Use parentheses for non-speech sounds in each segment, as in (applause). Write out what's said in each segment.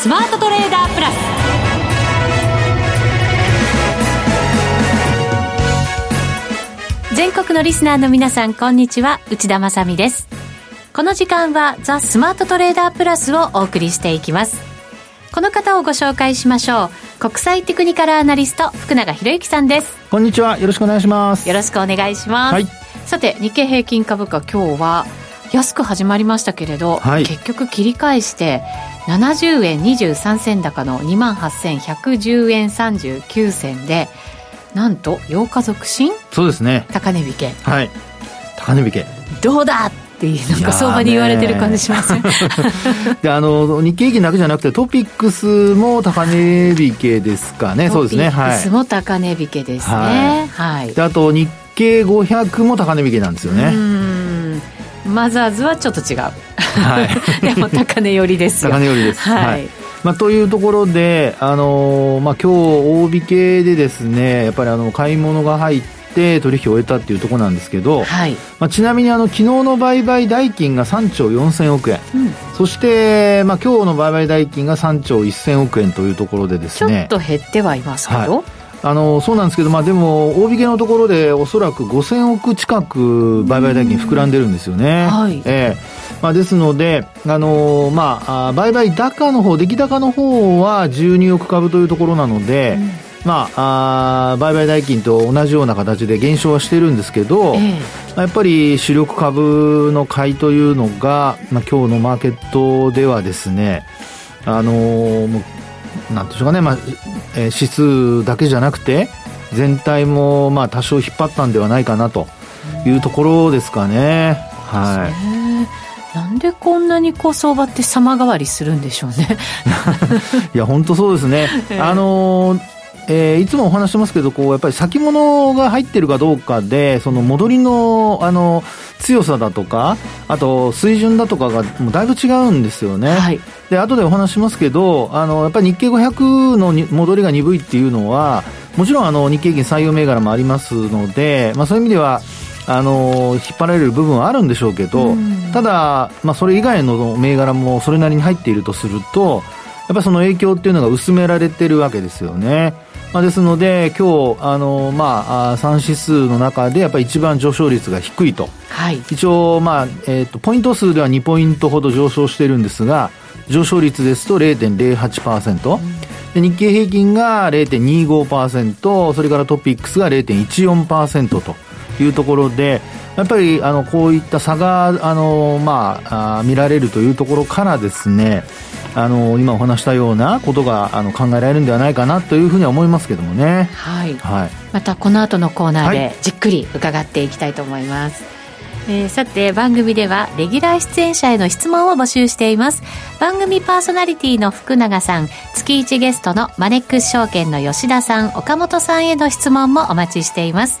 スマートトレーダープラス。全国のリスナーの皆さんこんにちは。内田まさです。この時間はザ・スマートトレーダープラスをお送りしていきます。この方をご紹介しましょう。国際テクニカルアナリスト福永博之さんです。こんにちは。よろしくお願いします。よろしくお願いします、はい、さて日経平均株価今日は安く始まりましたけれど、はい、結局切り返して70円23銭高の2万8110円39銭でなんと8日続伸そうですね。高値引け。はい。高値引け。どうだっていうなんか相場に言われてる感じします (laughs) であの日経平均だけじゃなくてトピックスも高値引けですかね。そうですね。トピックスも高値引けですね。はい、はい、であと日経500も高値引けなんですよねマザーズはちょっと違う、はい、(laughs) でも高値寄りですよ。高値寄りです。はい、はい。まあ、というところで、あのー、まあ、今日大引けでですねやっぱりあの買い物が入って取引を終えたっていうところなんですけど、はい、まあ、ちなみにあの昨日の売買代金が3兆4000億円、うん、そして、まあ、今日の売買代金が3兆1000億円というところでですね。ちょっと減ってはいますけど、はいあのそうなんですけど、まあ、でも、大引けのところで、おそらく5000億近く売買代金膨らんでるんですよね。はい。えーまあ、ですので、あのまあ、売買高の方出来高の方は12億株というところなので、うん。まあ、あ売買代金と同じような形で減少はしてるんですけど、えー、やっぱり主力株の買いというのが、まあ、今日のマーケットではですね、あのー、なんでしょうかね、まあ、えー、指数だけじゃなくて、全体もまあ多少引っ張ったんではないかなというところですかね。はい。なんでこんなにこう相場って様変わりするんでしょうね。(laughs) いや、本当そうですね。(laughs) あのーえー、いつもお話してますけど、こう、やっぱり先物が入ってるかどうかで、その戻りの、あの、強さだとか、あと、水準だとかが、もうだいぶ違うんですよね。はい。で、後でお話しますけど、あの、やっぱり日経500の戻りが鈍いっていうのは、もちろん、あの、日経平均採用銘柄もありますので、まあ、そういう意味では、あの引っ張られる部分はあるんでしょうけど、ただ、まあ、それ以外の銘柄もそれなりに入っているとすると、やっぱりその影響っていうのが薄められてるわけですよね。まあ、ですので、今日あのまあ3指数の中でやっぱり一番上昇率が低いと、はい、一応、まあえーと、ポイント数では2ポイントほど上昇しているんですが、上昇率ですと0.08%、うん、で日経平均が0.25%、それからトピックスが0.14%というところで、やっぱりあのこういった差があの、まあ、あ見られるというところからですね、あの今お話したようなことがあの考えられるんではないかなというふうには思いますけどもね、はい、はい、またこの後のコーナーでじっくり伺っていきたいと思います、はい、えー、さて番組ではレギュラー出演者への質問を募集しています。番組パーソナリティの福永さん月1ゲストのマネックス証券の吉田さん岡本さんへの質問もお待ちしています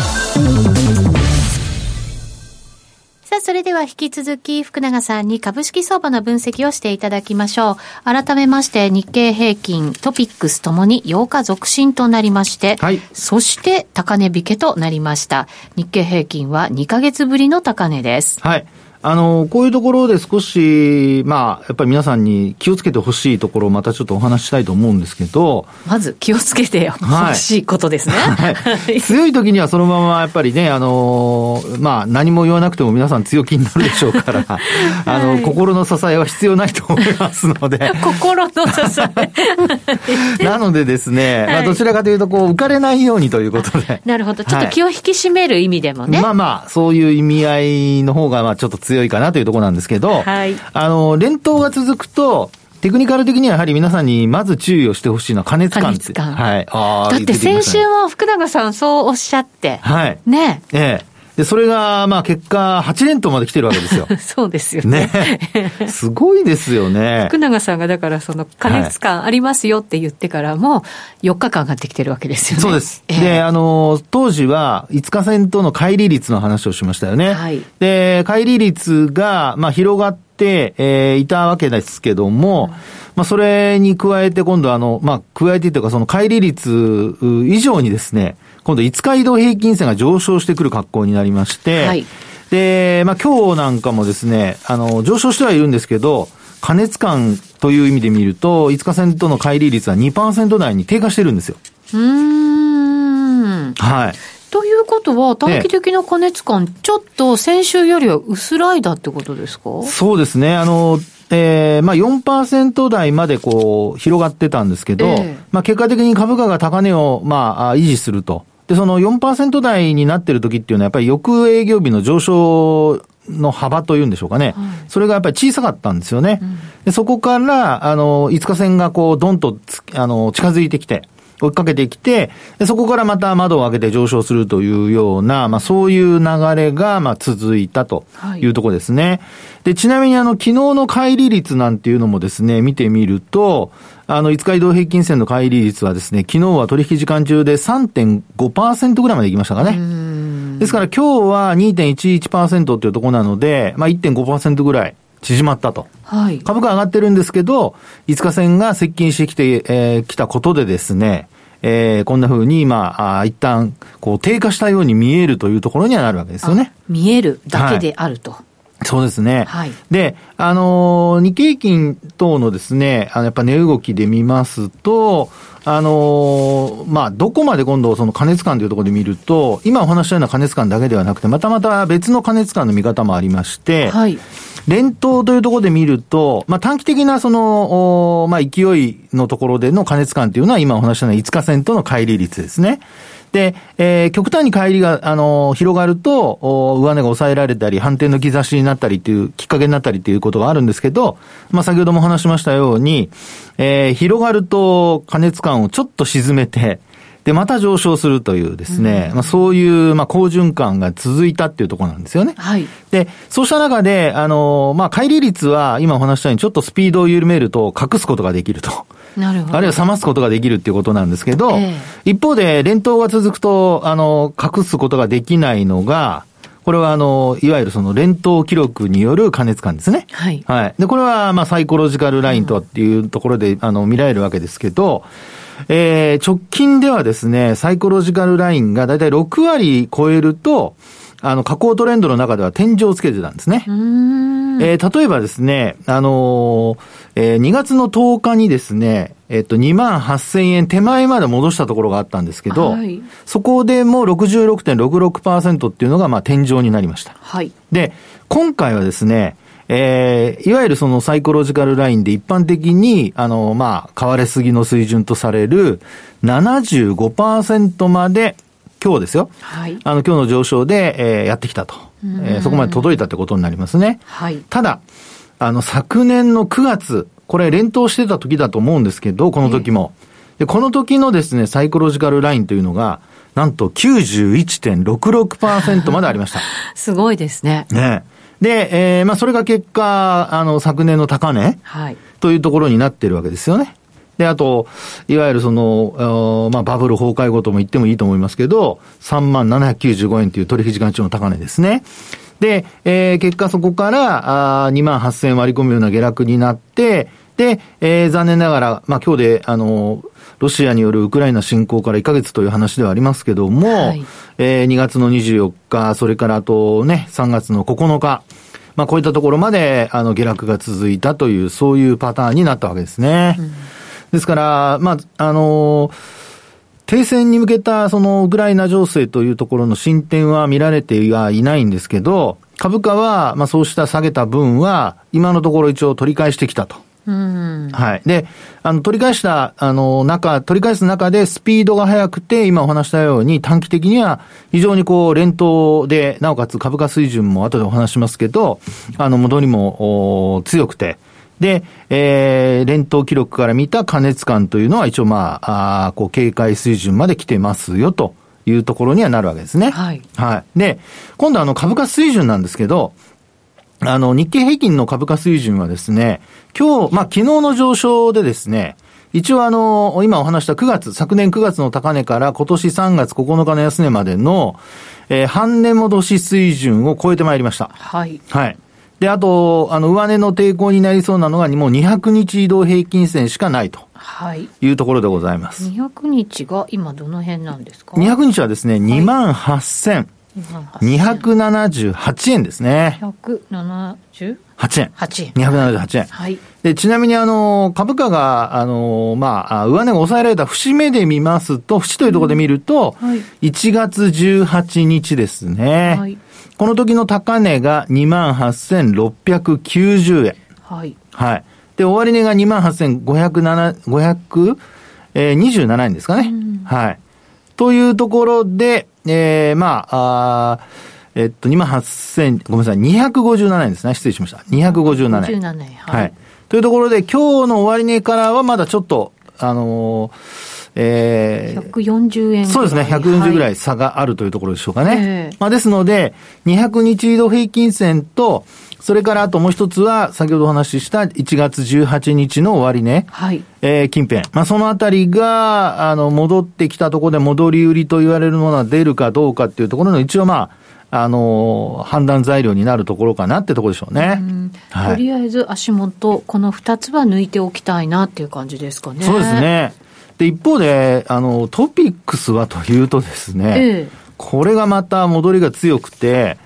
さあ、それでは引き続き福永さんに株式相場の分析をしていただきましょう。改めまして日経平均、トピックスともに8日続伸となりまして、はい、そして高値引けとなりました。日経平均は2ヶ月ぶりの高値です。はい。あの、こういうところで少し、まあ、やっぱり皆さんに気をつけてほしいところをまたちょっとお話したいと思うんですけど。まず気をつけてほしいことですね。はい、強い時にはそのままやっぱりね、あの、まあ、何も言わなくても皆さん強気になるでしょうから、(laughs) あの、はい、心の支えは必要ないと思いますので。(laughs) 心の支え。(laughs) なのでですね、まあ、どちらかというと、こう、浮かれないようにということで。なるほど。ちょっと気を引き締める意味でもね。まあまあ、そういう意味合いの方が、まあ、ちょっと強強いかなというところなんですけど、はい、あの、連投が続くと、テクニカル的にはやはり皆さんにまず注意をしてほしいのは加熱感。加熱感。はい。あだって先週も福永さんそうおっしゃって。はい。ねええ。で、それが、まあ結果、8連投まで来てるわけですよ。(laughs) そうですよね。ね。(laughs) すごいですよね。福永さんがだからその加熱感ありますよって言ってからも、4日間上がってきてるわけですよね。そうです。えー、で、あの、当時は5日線との乖離率の話をしましたよね。はい。で、乖離率が、まあ広がって、えー、いたわけですけども、うん、まあそれに加えて今度あの、まあ加えてというかその乖離率以上にですね、今度5日移動平均線が上昇してくる格好になりまして、はい、で、まあ今日なんかもですね、あの、上昇してはいるんですけど、加熱感という意味で見ると、5日線との乖離率は2%台に低下してるんですよ。うん。はい。ということは、短期的な加熱感、ちょっと先週よりは薄らいだってことですか？そうですね。あの、えー、まあ4%台までこう広がってたんですけど、えー、まあ結果的に株価が高値をまあ維持すると。で、その4%台になってる時っていうのは、やっぱり翌営業日の上昇の幅というんでしょうかね。はい、それがやっぱり小さかったんですよね。うん、でそこから、あの、5日線がこう、どんとあの、近づいてきて、追いかけてきて、そこからまた窓を開けて上昇するというような、まあそういう流れが、まあ続いたというところですね。はい、で、ちなみにあの、昨日の乖離率なんていうのもですね、見てみると、あの、5日移動平均線の乖離率はですね、昨日は取引時間中で3.5%ぐらいまでいきましたかね。ですから今日は2.11%っていうところなので、まあ1.5%ぐらい縮まったと。はい。株価上がってるんですけど、5日線が接近してきて、えー、きたことでですね、えー、こんな風に今、あ一旦、こう、低下したように見えるというところにはなるわけですよね。見えるだけであると。はいそうですね。はい。で、あのー、日経金等のですね、あの、やっぱ値動きで見ますと、あのー、まあ、どこまで今度その加熱感というところで見ると、今お話したような加熱感だけではなくて、またまた別の加熱感の見方もありまして、はい。連投というところで見ると、まあ、短期的なその、まあ、勢いのところでの加熱感というのは今お話したような5日線との乖離率ですね。で、えー、極端に帰りが、あの、広がると、上値が抑えられたり、反転の兆しになったりっていう、きっかけになったりっていうことがあるんですけど、まあ、先ほども話しましたように、えー、広がると加熱感をちょっと沈めて、で、また上昇するというですね、うん、まあそういう、まあ好循環が続いたっていうところなんですよね。はい。で、そうした中で、あの、まあ乖離率は今お話したようにちょっとスピードを緩めると隠すことができると。なるほど。あるいは冷ますことができるっていうことなんですけど、えー、一方で連投が続くと、あの、隠すことができないのが、これはあの、いわゆるその連投記録による加熱感ですね。はい。はい。で、これはまあサイコロジカルラインとはっていうところで、うん、あの、見られるわけですけど、えー、直近ではですね、サイコロジカルラインがだいたい6割超えると、あの、下降トレンドの中では天井をつけてたんですね。えー、例えばですね、あのー、えー、2月の10日にですね、えっと、2万8000円手前まで戻したところがあったんですけど、はい、そこでも66.66%っていうのが、まあ、天井になりました。はい。で、今回はですね、えー、いわゆるそのサイコロジカルラインで一般的に、あの、まあ、買われすぎの水準とされる75%まで今日ですよ。はい。あの、今日の上昇で、えー、やってきたと。えー、そこまで届いたってことになりますね。はい。ただ、あの、昨年の9月、これ連投してた時だと思うんですけど、この時も。で、この時のですね、サイコロジカルラインというのが、なんと91.66%までありました。(laughs) すごいですね。ね。で、えー、まあ、それが結果、あの、昨年の高値。はい。というところになってるわけですよね。で、あと、いわゆるその、まあ、バブル崩壊後とも言ってもいいと思いますけど、3万795円という取引時間中の高値ですね。で、えー、結果そこから、あ2万8000円割り込むような下落になって、で、えー、残念ながら、まあ、今日で、あの、ロシアによるウクライナ侵攻から1ヶ月という話ではありますけども、はい、えー、2月の24日、それからあとね、3月の9日、まあ、こういったところまで、あの、下落が続いたという、そういうパターンになったわけですね。うんですから、まあ、あの停戦に向けたそのウクライナ情勢というところの進展は見られてはいないんですけど、株価は、まあそうした下げた分は、今のところ一応取り返してきたと。うん、はい。で、あの、取り返した、あの、中、取り返す中でスピードが速くて、今お話したように短期的には非常にこう、連投で、なおかつ株価水準も後でお話しますけど、あの、戻りも、強くて、で、えー、連投記録から見た加熱感というのは一応まあ、あこう警戒水準まで来てますよというところにはなるわけですね。はい。はい。で、今度あの株価水準なんですけど、あの、日経平均の株価水準はですね、今日、まあ、昨日の上昇でですね、一応あの、今お話した9月、昨年9月の高値から今年3月9日の安値までの、えー、半値戻し水準を超えてまいりました。はい。はい。で、あと、あの、上値の抵抗になりそうなのが、もう200日移動平均線しかないとはい。いうところでございます。200日が今どの辺なんですか？200日はですね、28,278円ですね。178 8円。円。278円。はい。で、ちなみにあの、株価が、あの、まあ、あ上値が抑えられた節目で見ますと、節というところで見ると、はい1月18日ですね。はい。この時の高値が28,690円。はい。はい。で、終値が28,527、えー、27円ですかね。はい。というところで、えー、まあ、あーえっと、28,000、ごめんなさい、257円ですね。失礼しました。257円。57円。ははいい。。というところで、今日の終値からはまだちょっと、あのーえー140円そうですね、140ぐらい。い差があるというところでしょうかね。ええまあですので、200日移動平均線と、それからあともう一つは、先ほどお話しした1月18日の終値、はい。えー近辺。まあそのあたりが、あの、戻ってきたところで戻り売りと言われるものが出るかどうかっていうところの一応まあ、あのー判断材料になるところかなってところでしょうね。はいとりあえず足元、この2つは抜いておきたいなっていう感じですかね。そうです。ね。で、一方で、あの、トピックスはというとですね、ええこれがまた戻りが強くて、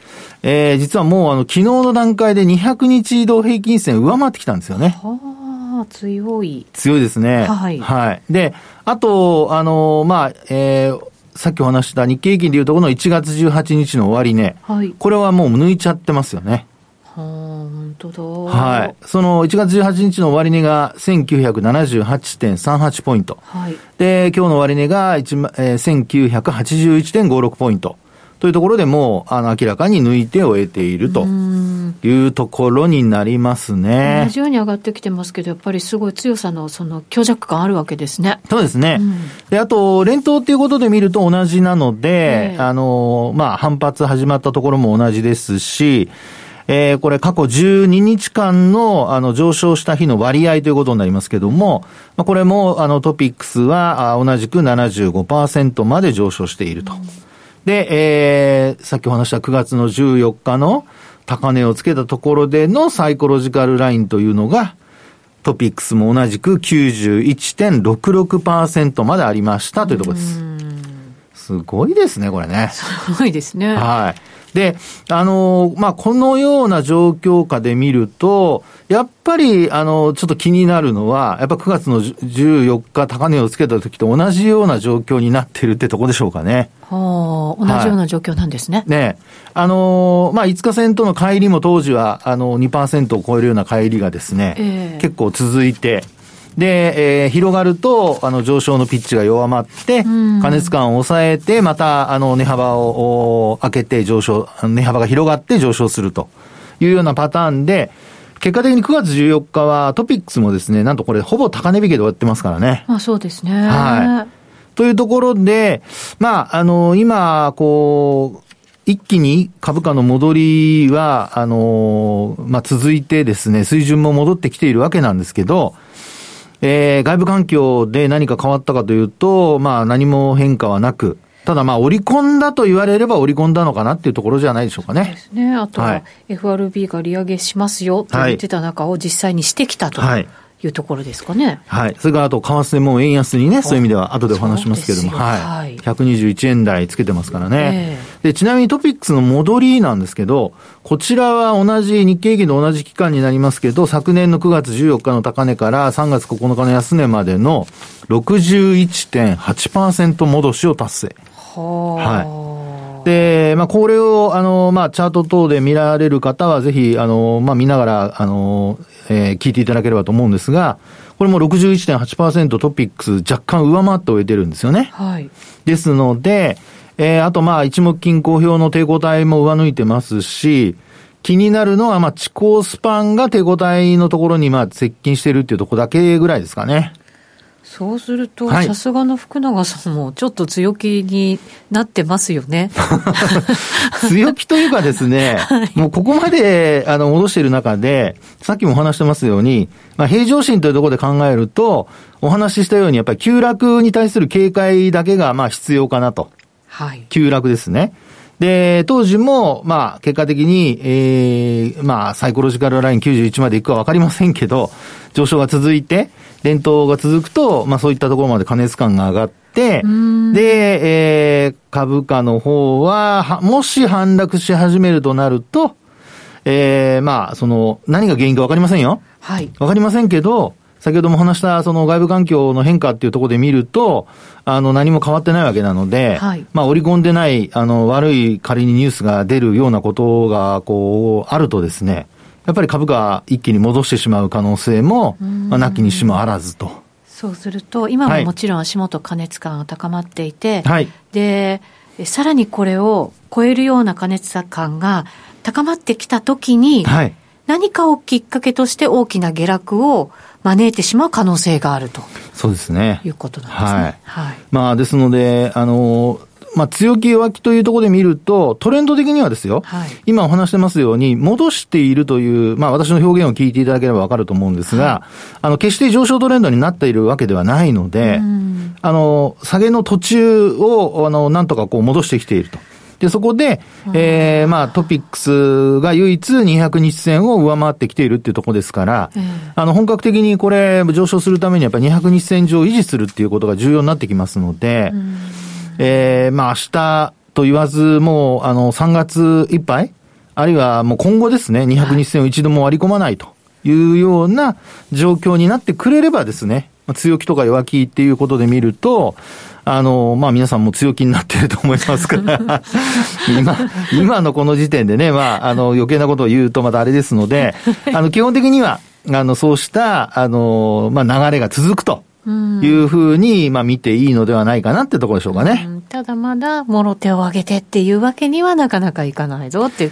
えー、実はもうあの、昨日の段階で200日移動平均線上回ってきたんですよね。はあ、強い。強いですね。はいはい。で、あと、あの、まあ、えー、さっきお話しした日経平均でいうところの1月18日の終値、はい。これはもう抜いちゃってますよね。当だ。はい。その1月18日の終値が1978.38ポイント。はい。で、今日の終値が1万、えー、1981.56ポイント。というところでもう、あの、明らかに抜いて終えているとうん。いうところになります同ね。じように上がってきてますけど、やっぱりすごい強さのその強弱感あるわけですね。そうですね。うんで、あと、連投っていうことで見ると同じなので、ええあの、まあ、反発始まったところも同じですし、えーこれ過去12日間の、あの、上昇した日の割合ということになりますけども、まあ、これも、あの、トピックスは、あ同じく75%まで上昇していると。で、えーさっきお話した9月の14日の高値をつけたところでのサイコロジカルラインというのが、トピックスも同じく91.66%までありましたというところです。すごいですね、これね。(laughs) すごいですね。はい。で、あのまあ、このような状況下で見ると、やっぱり、あの、ちょっと気になるのは、やっぱ9月の14日高値をつけた時と同じような状況になってるってとこでしょうかね。はあ、同じような状況なんですね。ねあのまあ、5日線との乖離も当時は、あの、2%を超えるような乖離がですね、ええ結構続いて、で、えー広がると、あの、上昇のピッチが弱まって、ん加熱感を抑えて、また、あの、値幅をお開けて上昇、値幅が広がって上昇するというようなパターンで、結果的に9月14日はトピックスもですね、なんとこれほぼ高値引けで終わってますからね。まあそうですね。はいというところで、まあ、あの、今、こう、一気に株価の戻りは、あの、まあ、続いてですね、水準も戻ってきているわけなんですけど、えー外部環境で何か変わったかというと、まあ、何も変化はなく、ただまあ、織り込んだと言われれば織り込んだのかなっていうところじゃないでしょうかでね。すね。あとはは FRB が利上げしますよと言ってた中を実際にしてきたとはいいうところですかね。はい。それからあと、為替も円安にね、そういう意味では後でお話しますけども、ははいい。121円台つけてますからね。えで、ちなみにトピックスの戻りなんですけど、こちらは同じ、日経平均と同じ期間になりますけど、昨年の9月14日の高値から3月9日の安値までの61.8%戻しを達成。はあ。で、まあ、これを、あの、まあ、チャート等で見られる方は、ぜひ、あの、まあ、見ながら、あの、えー聞いていただければと思うんですが、これも61.8%トピックス若干上回って終えてるんですよね。はい。ですので、えーあとまあ、一目金公表の抵抗体も上抜いてますし、気になるのは、まあ、地高スパンが抵抗体のところに、まあ、接近してるっていうところだけぐらいですかね。そうすると、さすがの福永さんもちょっと強気になってますよね。(laughs) 強気というかですね、(laughs) はい、もうここまであの戻している中で、さっきもお話してますように、まあ、平常心というところで考えると、お話ししたように、やっぱり急落に対する警戒だけがまあ必要かなと。はい。急落ですね。で、当時も、まあ、結果的に、ええー、まあ、サイコロジカルライン91まで行くかわかりませんけど、上昇が続いて、伝統が続くと、まあそういったところまで加熱感が上がって、で、えー、株価の方は、もし反落し始めるとなると、えー、まあ、その、何が原因かわかりませんよ。はい。わかりませんけど、先ほども話したその外部環境の変化っていうところで見ると、あの何も変わってないわけなので、はい、まあ織り込んでない、あの悪い仮にニュースが出るようなことがこうあるとですね、やっぱり株価一気に戻してしまう可能性も、まあ、なきにしもあらずと。そうすると、今ももちろん足元加熱感が高まっていて、はい、で、さらにこれを超えるような加熱感が高まってきたときに、はい、何かをきっかけとして大きな下落を招いてしまう可能性があると。そうですね。いうことなんですね。はい。はい、まあ、ですので、あの、まあ、強気弱気というところで見ると、トレンド的にはですよ、はい、今お話してますように、戻しているという、まあ、私の表現を聞いていただければわかると思うんですが、はい、あの、決して上昇トレンドになっているわけではないので、あの、下げの途中を、あの、なんとかこう戻してきていると。で、そこで、ええー、まあ、トピックスが唯一200日線を上回ってきているっていうところですから、あの、本格的にこれ、上昇するためにやっぱり200日線上維持するっていうことが重要になってきますので、ええー、まあ、明日と言わず、もう、あの、3月いっぱいあるいはもう今後ですね、200日線を一度も割り込まないというような状況になってくれればですね、強気とか弱気っていうことで見ると、あの、まあ皆さんも強気になってると思いますから (laughs) 今、今のこの時点でね、まあ、あの、余計なことを言うとまたあれですので、(laughs) あの、基本的には、あの、そうした、あの、まあ流れが続くと。いうふうに、まあ見ていいのではないかなってところでしょうかね。ただまだ、もろ手を挙げてっていうわけにはなかなかいかないぞっていう。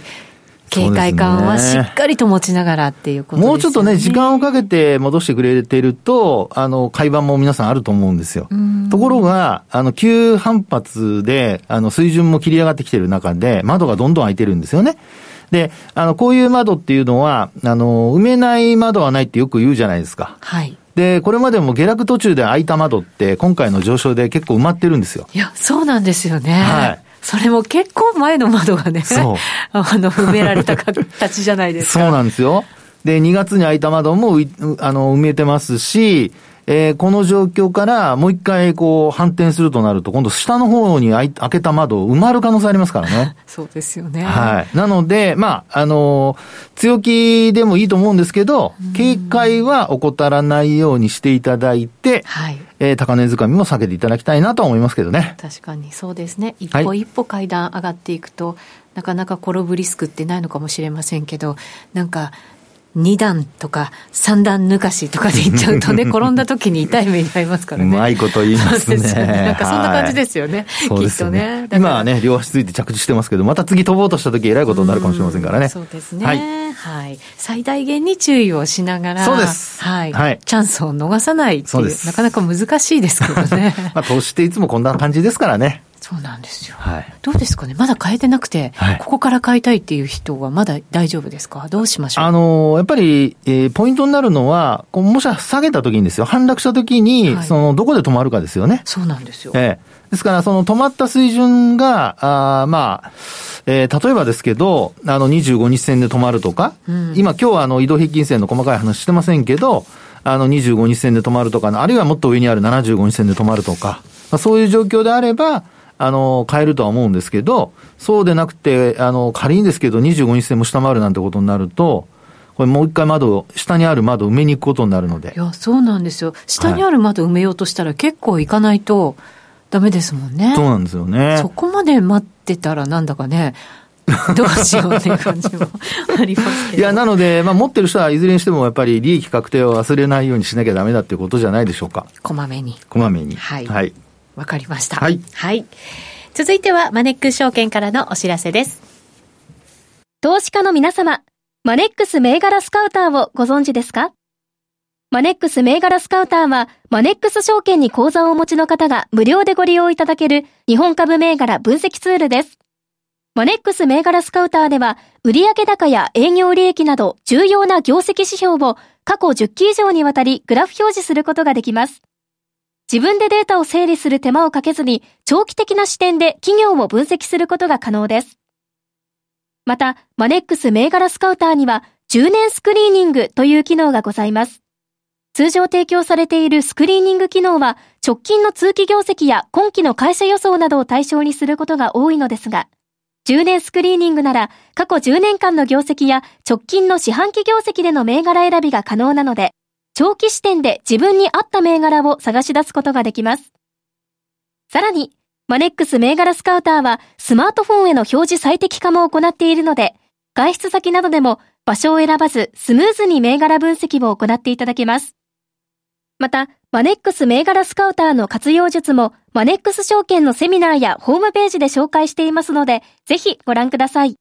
警戒感はしっかりと持ちながらっていうことですね。もうちょっとね、時間をかけて戻してくれてると、あの、会話も皆さんあると思うんですよ。ところが、あの、急反発で、あの、水準も切り上がってきてる中で、窓がどんどん開いてるんですよね。で、あの、こういう窓っていうのは、あの、埋めない窓はないってよく言うじゃないですか。はい。で、これまでも下落途中で開いた窓って、今回の上昇で結構埋まってるんですよ。いや、そうなんですよね。はい。それも結構前の窓がね。(laughs) あの、埋められた形じゃないですか。(laughs) そうなんですよ。で、2月に開いた窓も、あの、埋めてますし、えー、この状況からもう一回こう反転するとなると、今度下の方に開けた窓埋まる可能性ありますからね。(laughs) そうですよね。はい。なので、まあ、あのー、強気でもいいと思うんですけど、警戒は怠らないようにしていただいて、はい。えー、高値掴みも避けていただきたいなと思いますけどね。確かにそうですね。一歩一歩階段上がっていくと、はい、なかなか転ぶリスクってないのかもしれませんけど、なんか、2段とか3段抜かしとかでいっちゃうとね、(laughs) 転んだ時に痛い目に遭いますからね。うまいこと言いますね。すねなんかそんな感じですよね。はい、きっとね。ね今はね、両足ついて着地してますけど、また次飛ぼうとした時えらいことになるかもしれませんからね。そうですね、はい。はい。最大限に注意をしながら、そうです。はい。はい、チャンスを逃さないっていう、なかなか難しいですけどね。(laughs) まあ、投資っていつもこんな感じですからね。そうなんですよ。はい。どうですかね？まだ変えてなくて、はい、ここから買いたいっていう人はまだ大丈夫ですか？どうしましょう？あのー、やっぱり、えー、ポイントになるのは、こうもし下げた時にですよ、反落した時に、はい、その、どこで止まるかですよね。そうなんですよ。えー、ですから、その止まった水準が、あまあ、えー、例えばですけど、あの、25日線で止まるとか、うん、今、今日はあの、移動平均線の細かい話してませんけど、あの、25日線で止まるとか、あるいはもっと上にある75日線で止まるとか、まあ、そういう状況であれば、あの、変えるとは思うんですけど、そうでなくて、あの、仮にですけど、25日線も下回るなんてことになると、これもう一回窓、下にある窓を埋めに行くことになるので。いや、そうなんですよ。下にある窓埋めようとしたら結構行かないとダメですもんね。そうなんですよね。そこまで待ってたらなんだかね、(laughs) どうしようっていう感じも (laughs) ありますけど。いや、なので、まあ、持ってる人はいずれにしてもやっぱり利益確定を忘れないようにしなきゃダメだっていうことじゃないでしょうか。こまめに。こまめに。はい。はい。わかりました。はい。はい。続いては、マネックス証券からのお知らせです。投資家の皆様、マネックス銘柄スカウターをご存知ですか？マネックス銘柄スカウターは、マネックス証券に口座をお持ちの方が無料でご利用いただける日本株銘柄分析ツールです。マネックス銘柄スカウターでは、売上高や営業利益など重要な業績指標を過去10期以上にわたりグラフ表示することができます。自分でデータを整理する手間をかけずに、長期的な視点で企業を分析することが可能です。また、マネックス銘柄スカウターには、10年スクリーニングという機能がございます。通常提供されているスクリーニング機能は直近の通期業績や今期の会社予想などを対象にすることが多いのですが、10年スクリーニングなら過去10年間の業績や直近の四半期業績での銘柄選びが可能なので、長期視点で自分に合った銘柄を探し出すことができます。さらに、マネックス銘柄スカウターはスマートフォンへの表示最適化も行っているので、外出先などでも場所を選ばずスムーズに銘柄分析を行っていただけます。また、マネックス銘柄スカウターの活用術も、マネックス証券のセミナーやホームページで紹介していますので、ぜひご覧ください。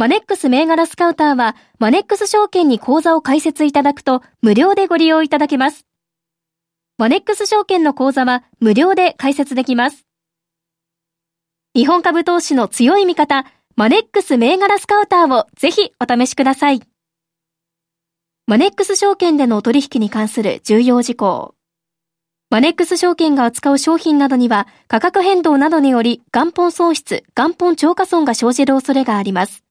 マネックス銘柄スカウターは、マネックス証券に口座を開設いただくと、無料でご利用いただけます。マネックス証券の口座は、無料で開設できます。日本株投資の強い味方、マネックス銘柄スカウターをぜひお試しください。マネックス証券での取引に関する重要事項。マネックス証券が扱う商品などには価格変動などにより元本損失、元本超過損が生じる恐れがあります。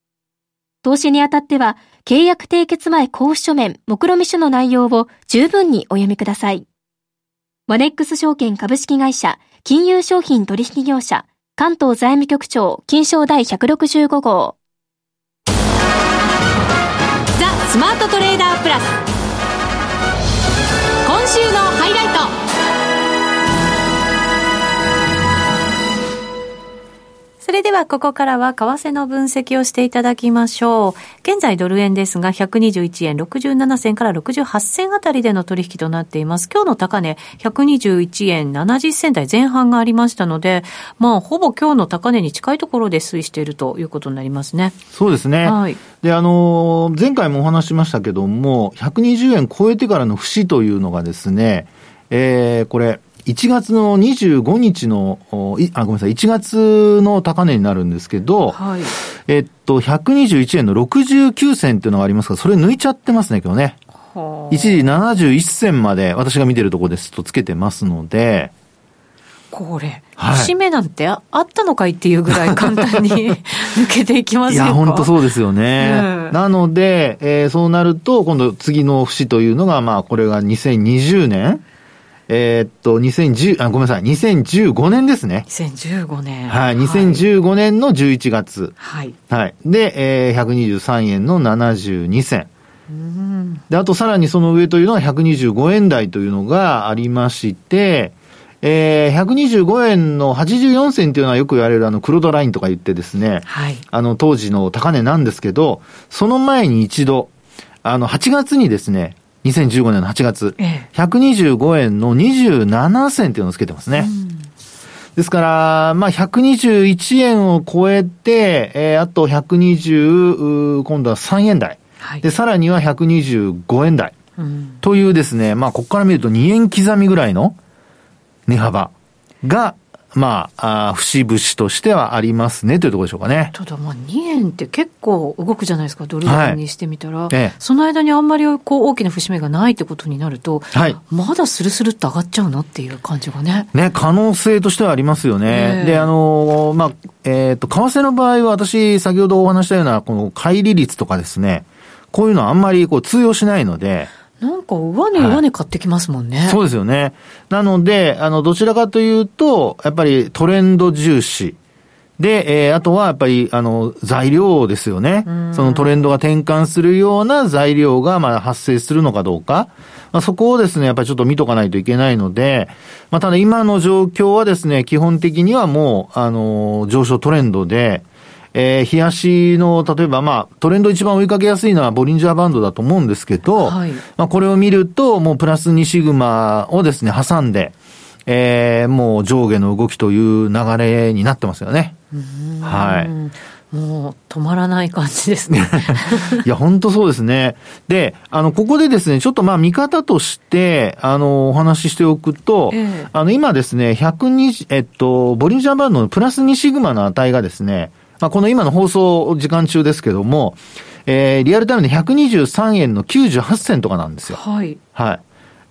投資にあたっては契約締結前交付書面、目論見書の内容を十分にお読みください。マネックス証券株式会社、金融商品取引業者、関東財務局長、金賞第165号。ザスマートトレーダープラス今週のハイライトそれではここからは為替の分析をしていただきましょう。現在ドル円ですが121円67銭から68銭あたりでの取引となっています。今日の高値121円70銭台前半がありましたので、まあほぼ今日の高値に近いところで推移しているということになりますね。そうですね。はい。で、あの、前回もお話しましたけども、120円超えてからの節というのがですね、えー、これ、1月の25日の、あ、ごめんなさい、1月の高値になるんですけど、はい、えっと、121円の69銭っていうのがありますが、それ抜いちゃってますね、今日ね。一時71銭まで私が見てるところですとつけてますので、これ、はい、節目なんてあったのかいっていうぐらい簡単に (laughs) 抜けていきますよいや、本当そうですよね。うん、なので、えー、そうなると、今度次の節というのが、まあ、これが2020年えー、っと、2010、あ、ごめんなさい、2015年ですね。2015年。はい、2015年の11月。はい。はい。で、えー、123円の72銭。で、あとさらにその上というのは125円台というのがありまして、えー、125円の84銭というのはよく言われるあの黒ドラインとか言ってですね、はい、あの当時の高値なんですけど、その前に一度、あの8月にですね、2015年の8月、125円の27銭っていうのをつけてますね。ですから、まあ、121円を超えて、えー、あと120、今度は3円台。はい、で、さらには125円台。うん、というですね、まあ、ここから見ると2円刻みぐらいの値幅が、まあ、あ節々としてはありますねというところでしょうかね。ただ、まあ、2円って結構動くじゃないですか、ドル円にしてみたら、はいええ、その間にあんまりこう大きな節目がないってことになると、はい、まだスルスルっと上がっちゃうのっていう感じがね。ね、可能性としてはありますよね。えで、あの、まあ、えっ、ー、と、為替の場合は私、先ほどお話したような、この乖離率とかですね、こういうのはあんまりこう通用しないので、なんか上値上値買ってきますもんね、はい、そうですよね。なので、あの、どちらかというと、やっぱりトレンド重視。で、えー、あとはやっぱり、あの、材料ですよね。そのトレンドが転換するような材料が、まあ、発生するのかどうか。まあ、そこをですね、やっぱりちょっと見とかないといけないので、まあ、ただ今の状況はですね、基本的にはもう、あの、上昇トレンドで、えー、冷やしの、例えばまあ、トレンド一番追いかけやすいのはボリンジャーバンドだと思うんですけど、はい、まあ、これを見ると、もうプラス2シグマをですね、挟んで、えー、もう上下の動きという流れになってますよね。はい。もう止まらない感じですね。(laughs) いや、本当そうですね。で、あの、ここでですね、ちょっとまあ見方として、あの、お話ししておくと、えー、あの、今ですね、120、えっと、ボリンジャーバンドのプラス2シグマの値がですね、まあ、この今の放送時間中ですけども、えー、リアルタイムで123円の98銭とかなんですよ。はい。はい。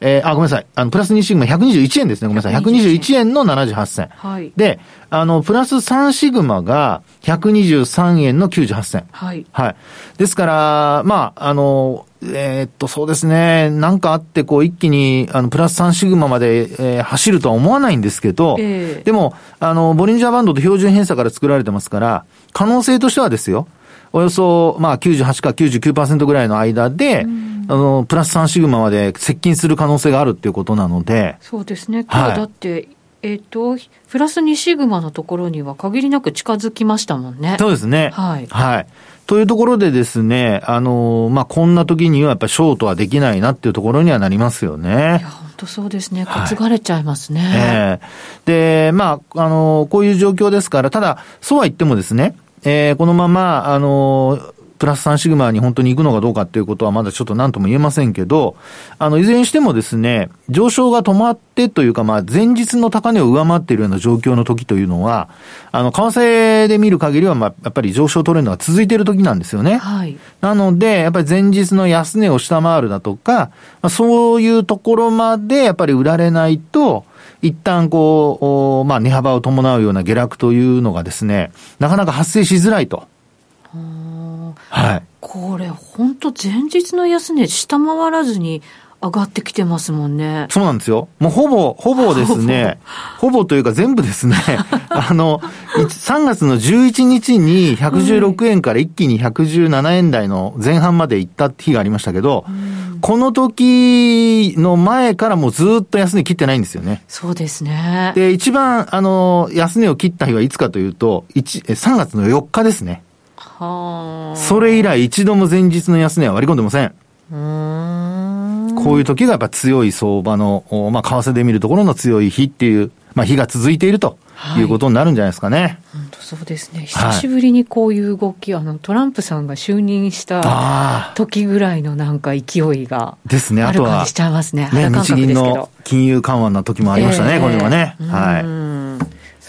えー、あ、ごめんなさい。あの、プラス2シグマ121円ですね。ごめんなさい。121円の78銭。はい。で、あの、プラス3シグマが123円の98銭。はい。はい。ですから、まあ、あの、えー、っと、そうですね。なんかあって、こう、一気に、あの、プラス3シグマまで、えー、走るとは思わないんですけど、えー、でも、あの、ボリンジャーバンドと標準偏差から作られてますから、可能性としてはですよ、およそ、まあ、98か99%ぐらいの間で、あの、プラス3シグマまで接近する可能性があるっていうことなので。そうですね。今日だって、はいえっ、と、プラス2シグマのところには限りなく近づきましたもんね。そうですね。はい。はい。というところでですね、あの、まあ、こんな時にはやっぱりショートはできないなっていうところにはなりますよね。いや、本当そうですね。担がれちゃいますね。はい、ええー、で、まあ、あの、こういう状況ですから、ただ、そうは言ってもですね、えー、このまま、あの、プラス3シグマに本当に行くのかどうかっていうことはまだちょっと何とも言えませんけど、あの、いずれにしてもですね、上昇が止まってというか、まあ、前日の高値を上回っているような状況の時というのは、あの、為替で見る限りは、まあ、やっぱり上昇トレンドが続いている時なんですよね。はい。なので、やっぱり前日の安値を下回るだとか、まあ、そういうところまでやっぱり売られないと、一旦こう、まあ、値幅を伴うような下落というのがですね、なかなか発生しづらいと。はい。これ、本当前日の安値下回らずに上がってきてますもんね。そうなんですよ。もうほぼ、ほぼですね、(laughs) ほぼというか全部ですね、(laughs) あの、3月の11日に116円から一気に117円台の前半まで行った日がありましたけど、この時の前からもうずっと安値切ってないんですよね。そうですね。で、一番、あの、安値を切った日はいつかというと、3月の4日ですね。はそれ以来一度も前日の安値は割り込んでません。こういう時がやっぱ強い相場の、まあ、為替で見るところの強い日っていう、まあ、日が続いているということになるんじゃないですかね。本当そうですね。久しぶりにこういう動き、はい、あの、トランプさんが就任した時ぐらいのなんか勢いが。ですね。あとは、しちゃいますね。ね、日銀の金融緩和の時もありましたね、えー、これはね。はい。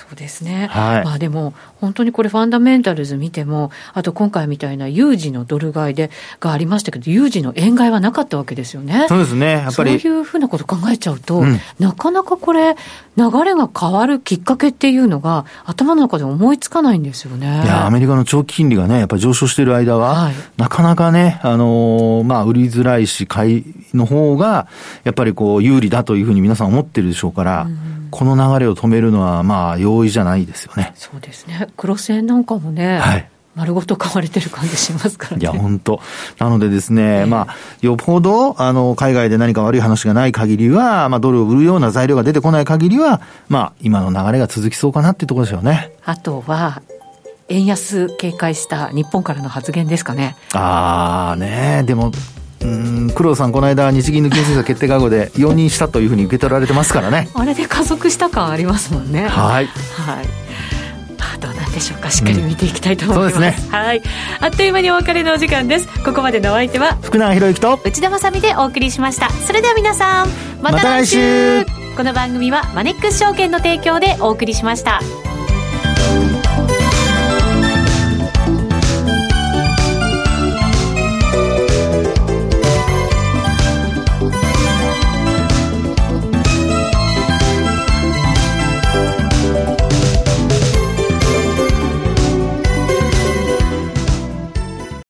そうですね。はい。まあでも、本当にこれファンダメンタルズ見ても、あと今回みたいな有事のドル買いで、がありましたけど、有事の円買いはなかったわけですよね。そうですね。やっぱり。そういうふうなこと考えちゃうと、うん、なかなかこれ、流れが変わるきっかけっていうのが、頭の中で思いつかないんですよね。いや、アメリカの長期金利がね、やっぱり上昇している間は、はい、なかなかね、あのー、まあ、売りづらいし、買いの方が、やっぱりこう、有利だというふうに皆さん思ってるでしょうから、うんこの流れを止めるのは、まあ、容易じゃないですよね。そうですね。黒線なんかもね、はい、丸ごと買われてる感じしますからね。いや、本当なのでですね、えー、まあ、よほど、あの、海外で何か悪い話がない限りは、まあ、ドルを売るような材料が出てこない限りは、まあ、今の流れが続きそうかなっていうところでしょうね。あとは、円安警戒した日本からの発言ですかね。ああ、ねでも、うん黒田さん、この間、日銀の金融政策決定会合で容認したというふうに受け取られてますからね。あれで加速した感ありますもんね。はい。はい。まあ、どうなんでしょうか。しっかり見ていきたいと思います。うん、そうですね。はい。あっという間にお別れのお時間です。ここまでのお相手は、福永博之と内田まさでお送りしました。それでは皆さん、また来週ま、この番組はマネックス証券の提供でお送りしました。